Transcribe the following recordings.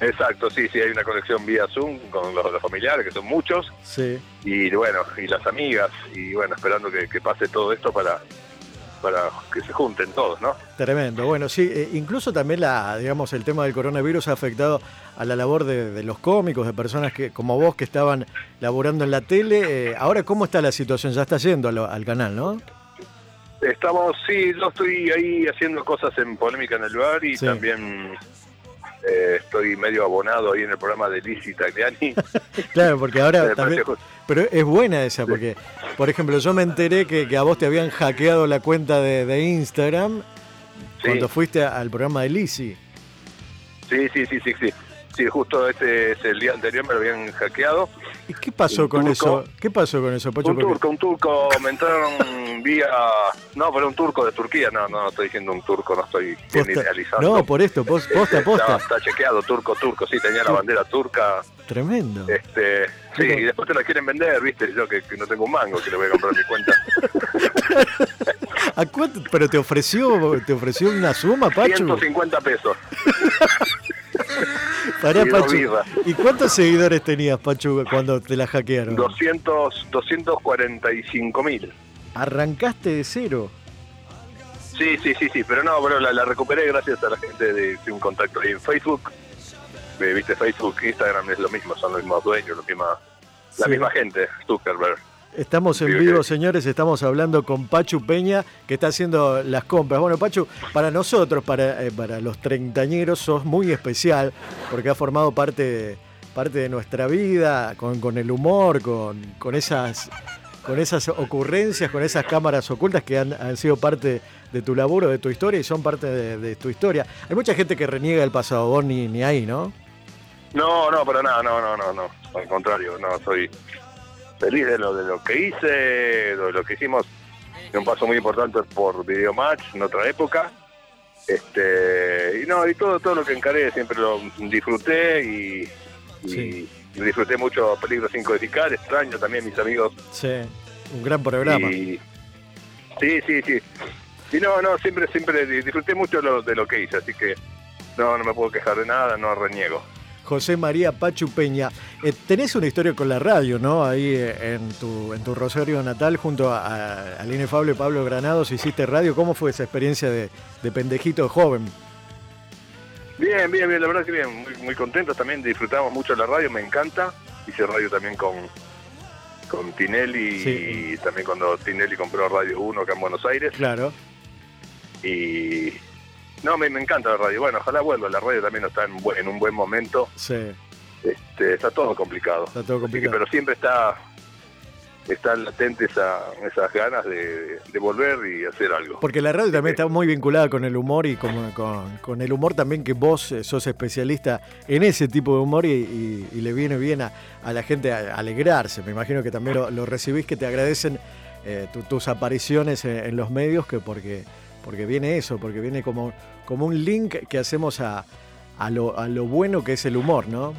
Exacto, sí, sí, hay una conexión vía Zoom con los, los familiares, que son muchos, Sí. y bueno, y las amigas, y bueno, esperando que, que pase todo esto para, para que se junten todos, ¿no? Tremendo. Bueno, sí, eh, incluso también la, digamos, el tema del coronavirus ha afectado a la labor de, de los cómicos, de personas que, como vos, que estaban laborando en la tele. Eh, ahora, ¿cómo está la situación? Ya está yendo al, al canal, ¿no? Estamos, sí, yo estoy ahí haciendo cosas en Polémica en el Bar y Sí. también eh, estoy medio abonado ahí en el programa de Lizzie Tagliani. Claro, porque ahora también... Pero es buena esa, porque, por ejemplo, yo me enteré que, que a vos te habían hackeado la cuenta de, de Instagram Sí. cuando fuiste al programa de Lizzy. Sí, sí, sí, sí, sí. Sí, justo este es el día anterior me lo habían hackeado. ¿Y qué pasó Un con turco. eso? ¿Qué pasó con eso, Pacho? Un turco, un turco, me entraron vía... No, pero un turco de Turquía, no, no, no estoy diciendo un turco, no estoy bien idealizando. No, por esto, pos- posta, posta. Está, está chequeado, turco, turco, sí, tenía la bandera turca. Tremendo. Este, sí, y después te la quieren vender, viste, yo que, que no tengo un mango, que le voy a comprar mi cuenta. ¿A cuánto? ¿Pero te ofreció, te ofreció una suma, Pacho? 150 pesos. Pará, y birras. ¿Y cuántos seguidores tenías, Pacho, cuando te la hackearon? 200, 245 mil. Arrancaste de cero. Sí, sí, sí, sí, pero no, pero la, la recuperé gracias a la gente de, de un contacto ahí en Facebook. Eh, Viste, Facebook, Instagram es lo mismo, son los mismos dueños, la misma, la misma gente, Zuckerberg. Estamos en vivo, señores, estamos hablando con Pachu Peña, que está haciendo las compras. Bueno, Pachu, para nosotros, para, eh, para los treintañeros, sos muy especial, porque ha formado parte, parte de nuestra vida, con, con el humor, con, con, esas, con esas ocurrencias, con esas cámaras ocultas que han, han sido parte de tu laburo, de tu historia, y son parte de, de tu historia. Hay mucha gente que reniega el pasado, vos ni, ni ahí, ¿no? No, no, para nada, no, no, no, no. Al contrario, no, soy feliz de lo de lo que hice, de lo que hicimos. Un paso muy importante por Videomatch en otra época. Este, y no, y todo, todo lo que encaré siempre lo disfruté y, y Sí. Disfruté mucho Peligro 5 de Ticar, extraño también mis amigos. Sí, un gran programa. Y, sí, sí, sí. Y no, no, siempre, siempre di- disfruté mucho lo, de lo que hice, así que no, no me puedo quejar de nada, no reniego. José María Pachu Peña. Eh, tenés una historia con la radio, ¿no? Ahí eh, en tu, en tu Rosario natal, junto a- a- al inefable Pablo Granados, hiciste radio. ¿Cómo fue esa experiencia de, de pendejito joven? Bien, bien, bien, la verdad que bien, muy, muy contento también, disfrutamos mucho la radio, me encanta. Hice radio también con, con Tinelli Sí. y también cuando Tinelli compró Radio 1 acá en Buenos Aires. Claro. Y no, me, me encanta la radio. Bueno, ojalá vuelva, la radio también está en, un buen- en un buen momento. Sí, Este, está todo complicado. está todo que, complicado. pero siempre está están latentes esa, esas ganas de, de volver y hacer algo. Porque la radio también está muy vinculada con el humor y con, con- con el humor también que vos eh, sos especialista en ese tipo de humor y, y- y le viene bien a, a la gente a- alegrarse. Me imagino que también lo, lo recibís, que te agradecen eh, tu- tus apariciones en, en los medios, que porque, porque viene eso, porque viene como, como un link que hacemos a, a, lo, a lo bueno que es el humor, ¿no?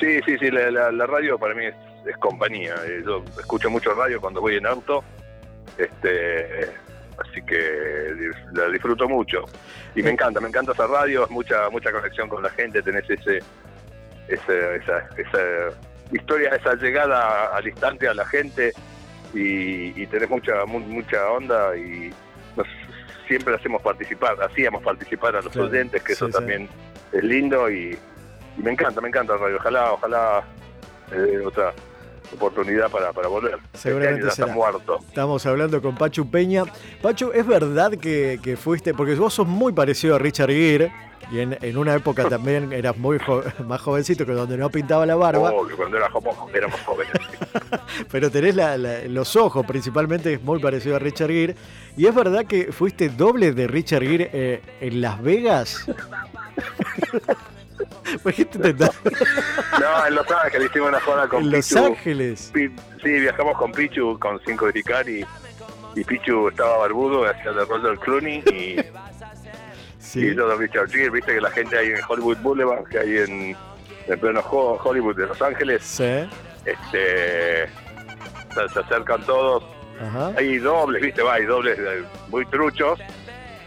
Sí, sí, sí, la, la- la radio para mí es, es compañía. Eh, Yo escucho mucho radio cuando voy en auto, este, así que la disfruto mucho. Y me encanta, me encanta esa radio, es mucha mucha conexión con la gente, tenés ese, ese esa, esa historia, esa llegada al instante a la gente y, y tenés mucha mu- mucha onda y nos, siempre hacemos participar, hacíamos participar a los Claro, oyentes, que eso sí, también es lindo y, y me encanta, me encanta la radio. Ojalá, ojalá eh, otra oportunidad para, para volver. Seguramente este ya será. está muerto. Estamos hablando con Pachu Peña. Pachu, ¿es verdad que, que fuiste, porque vos sos muy parecido a Richard Gere, y en, en una época también eras muy jo- más jovencito que donde no pintaba la barba, Oh, que cuando era jomo- éramos jóvenes. pero tenés la- la- los ojos, principalmente es muy parecido a Richard Gere. ¿Y es verdad que fuiste doble de Richard Gere eh, en Las Vegas? ¿Por qué te tentás? no, en Los Ángeles hicimos una joda con En Los. Ángeles. Pi- Sí, viajamos con Pichu, con Cinco de Ticar y, Pichu estaba barbudo, hacía de Roger Clooney y, Sí. y yo de Richard Gere. Viste que la gente ahí en Hollywood Boulevard, que hay en, en pleno Ho- Hollywood de Los Ángeles, Sí. este se, se acercan todos. Ajá. Hay dobles, viste, va, hay dobles muy truchos.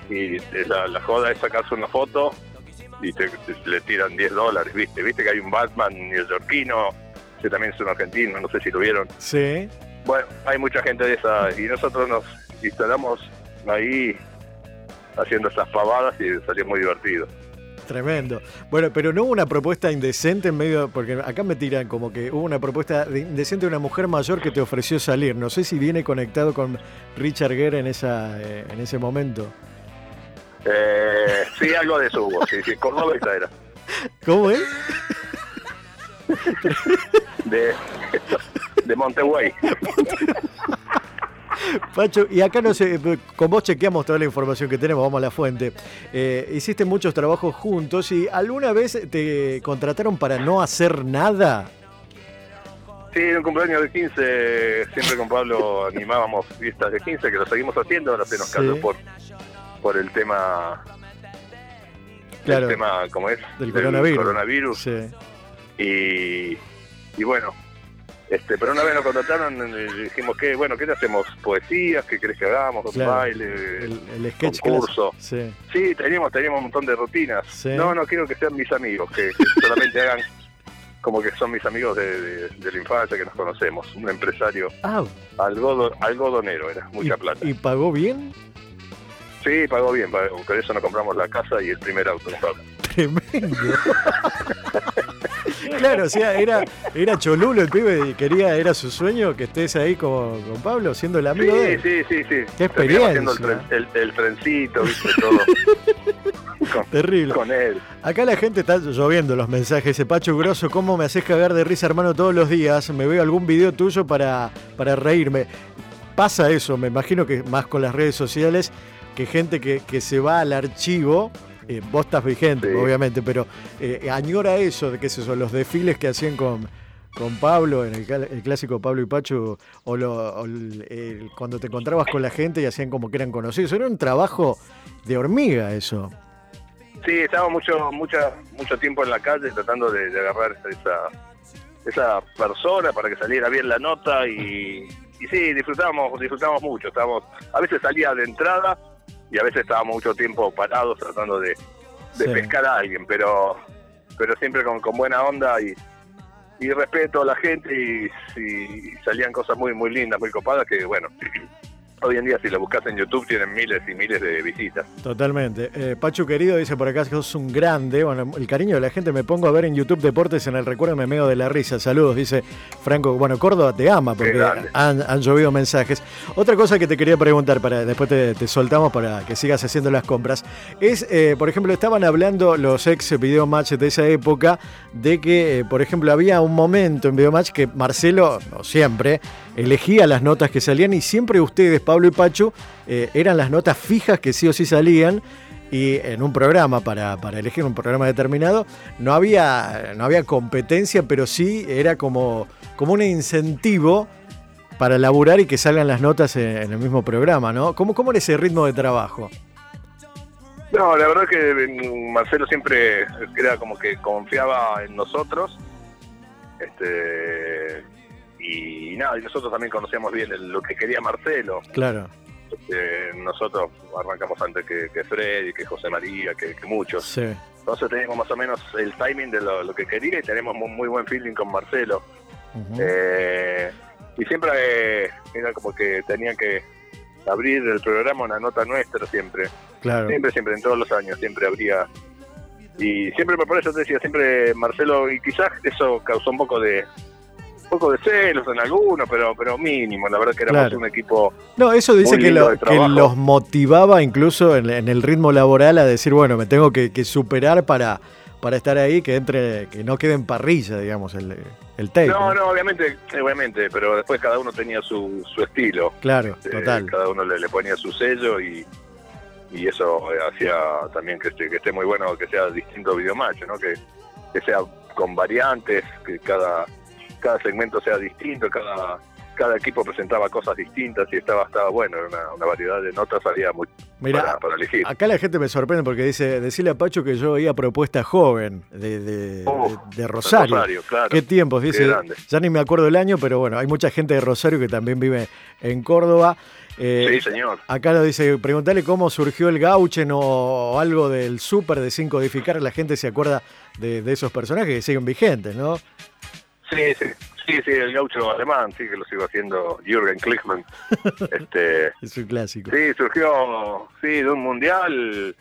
Y la, la joda es sacarse una foto y te, le tiran 10 dólares, ¿viste? ¿Viste que hay un Batman neoyorquino? Que también es un argentino, no sé si lo vieron. Sí. Bueno, hay mucha gente de esa y nosotros nos instalamos ahí haciendo esas pavadas y salió muy divertido. Tremendo. Bueno, pero no hubo una propuesta indecente en medio, porque acá me tiran como que hubo una propuesta indecente de una mujer mayor que te ofreció salir. No sé si viene conectado con Richard Gere en, esa, eh, en ese momento. Eh, sí, algo de eso hubo, sí, sí, esa era. ¿Cómo es? De, de Montevideo. Pacho, y acá no sé, con vos chequeamos toda la información que tenemos, vamos a la fuente. Eh, hiciste muchos trabajos juntos y alguna vez te contrataron para no hacer nada. Sí, en un cumpleaños de 15, siempre con Pablo animábamos fiestas de 15, que lo seguimos haciendo, ahora se nos cayó por, por el tema. Claro. El tema, ¿cómo es? Del, coronavirus. coronavirus. Sí. Y, y bueno, este, pero una vez nos contrataron y dijimos que, bueno, ¿qué te hacemos? ¿Poesías? ¿Qué querés que hagamos? ¿Un baile? El, el sketch concurso. Sí. sí, teníamos, teníamos un montón de rutinas. No, no quiero que sean mis amigos, que, solamente hagan como que son mis amigos de, la infancia, que nos conocemos. Un empresario ah. algodonero, era mucha plata. ¿Y pagó bien? Sí, pagó bien, con eso nos compramos la casa y el primer auto. Tremendo. claro, o sea, era, era cholulo el pibe y quería, era su sueño que estés ahí con, con Pablo, siendo el amigo sí, de él. Sí, sí, sí. Qué experiencia. Haciendo el, el, trencito, viste, todo. Terrible. Con él. Acá la gente está lloviendo los mensajes. Dice, Pacho Grosso, ¿cómo me haces cagar de risa, hermano, todos los días? Me veo algún video tuyo para, para reírme. Pasa eso, me imagino que más con las redes sociales, que gente que, que se va al archivo eh, vos estás vigente, obviamente, pero eh, añora eso, de qué es eso, los desfiles que hacían con, con Pablo, en el, clásico Pablo y Pacho, o, lo, cuando te encontrabas con la gente y hacían como que eran conocidos. Era un trabajo de hormiga eso. Sí, estábamos mucho, mucha, mucho tiempo en la calle tratando de, agarrar esa, esa persona para que saliera bien la nota y, y sí, disfrutábamos, disfrutábamos mucho. Estábamos, a veces salía de entrada y a veces estábamos mucho tiempo parados tratando de, pescar a alguien, pero pero siempre con, buena onda y, y respeto a la gente y, y, salían cosas muy muy lindas, muy copadas que bueno, Hoy en día, si lo buscas en YouTube, tienen miles y miles de visitas. Totalmente. Eh, Pachu querido dice por acá que sos un grande. Bueno, el cariño de la gente me pongo a ver en YouTube deportes en el recuerdo me meo de la risa. Saludos, dice Franco. Bueno, Córdoba te ama porque han, llovido mensajes. Otra cosa que te quería preguntar, para después te, soltamos para que sigas haciendo las compras, es, eh, por ejemplo, estaban hablando los ex videomatch de esa época de que, eh, por ejemplo, había un momento en videomatch que Marcelo, no siempre, elegía las notas que salían y siempre ustedes Pablo y Pacho, eh, eran las notas fijas que sí o sí salían y en un programa, para, elegir un programa determinado, no había, no había competencia, pero sí era como, como un incentivo para laburar y que salgan las notas en, el mismo programa, ¿no? ¿Cómo, ¿Cómo era ese ritmo de trabajo? No, la verdad que Marcelo siempre era como que confiaba en nosotros. Este, y, nada, y nosotros también conocíamos bien lo que quería Marcelo. Claro. Este, nosotros arrancamos antes que, que Freddy, que José María, que, muchos. Sí. Entonces teníamos más o menos el timing de lo, que quería y tenemos muy, muy, buen feeling con Marcelo. Eh, y siempre eh, era como que tenía que abrir el programa una nota nuestra siempre. Claro. Siempre, siempre, en todos los años, siempre habría. Y siempre, por eso te decía, siempre Marcelo, y quizás eso causó un poco de, poco de celos en algunos, pero pero mínimo. La verdad que éramos un equipo. No, eso dice que, los motivaba incluso en, el ritmo laboral a decir, bueno, me tengo que, superar para, para estar ahí, que entre que no quede en parrilla, digamos, el, el tape. No, no, obviamente, obviamente, pero después cada uno tenía su, su estilo. Claro, este, total. Cada uno le, ponía su sello y, y eso hacía también que esté, que esté muy bueno, que sea distinto videomatch, ¿no? Que, que sea con variantes, que cada cada segmento sea distinto, cada cada equipo presentaba cosas distintas y estaba, estaba bueno, era una, variedad de notas, había muy, Mira, para, elegir. Acá la gente me sorprende porque dice, decirle a Pacho que yo oía propuesta joven de, de, oh, Rosario. Qué tiempos, dice, ya ni me acuerdo el año, pero bueno, hay mucha gente de Rosario que también vive en Córdoba. Eh, sí, señor. Acá lo dice, preguntarle cómo surgió el Gauchen o algo del súper de Sin Codificar, la gente se acuerda de, de esos personajes que siguen vigentes, ¿no? Sí, sí. Sí, sí, el gaucho alemán, sí, que lo sigo haciendo Jürgen Klickmann. este, es un clásico. Sí, surgió, sí, de un mundial,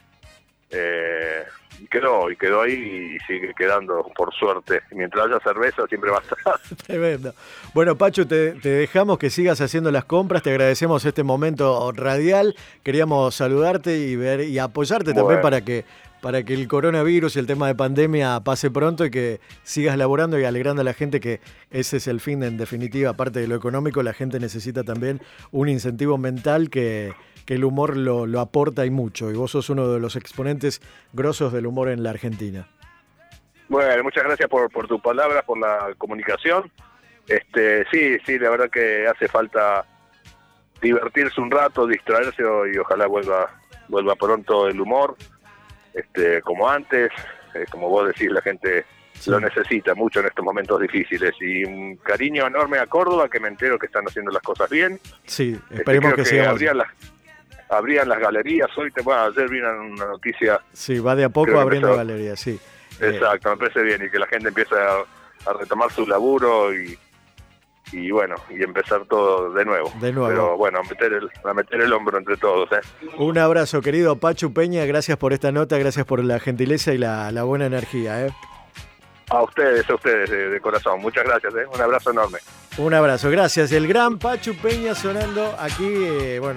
eh, y quedó, y quedó ahí y sigue quedando, por suerte. mientras haya cerveza, siempre va a estar. Tremendo. Bueno, Pacho, te, dejamos que sigas haciendo las compras, te agradecemos este momento radial. Queríamos saludarte y ver y apoyarte también para que para que el coronavirus y el tema de pandemia pase pronto y que sigas laborando y alegrando a la gente que ese es el fin, en definitiva, aparte de lo económico, la gente necesita también un incentivo mental que, el humor lo, aporta y mucho. Y vos sos uno de los exponentes grosos del humor en la Argentina. Bueno, muchas gracias por, por tus palabras, por la comunicación. Este, sí, sí, la verdad que hace falta divertirse un rato, distraerse y ojalá vuelva, vuelva pronto el humor este, como antes, eh, como vos decís, la gente lo necesita mucho en estos momentos difíciles y un cariño enorme a Córdoba que me entero que están haciendo las cosas bien. Sí, este, esperemos que, que abrían las, abrían las galerías hoy, te, bueno, ayer vino una noticia. Sí, va de a poco abriendo galerías, sí. Exacto, me parece bien y que la gente empiece a retomar su laburo y, y bueno, y empezar todo de nuevo. De nuevo. Pero bueno, a meter el, a meter el hombro entre todos. ¿eh? Un abrazo, querido Pachu Peña, gracias por esta nota, gracias por la gentileza y la, buena energía. ¿eh? A ustedes, a ustedes de, corazón, muchas gracias, ¿eh? un abrazo enorme. Un abrazo, gracias. El gran Pachu Peña sonando aquí, eh, bueno.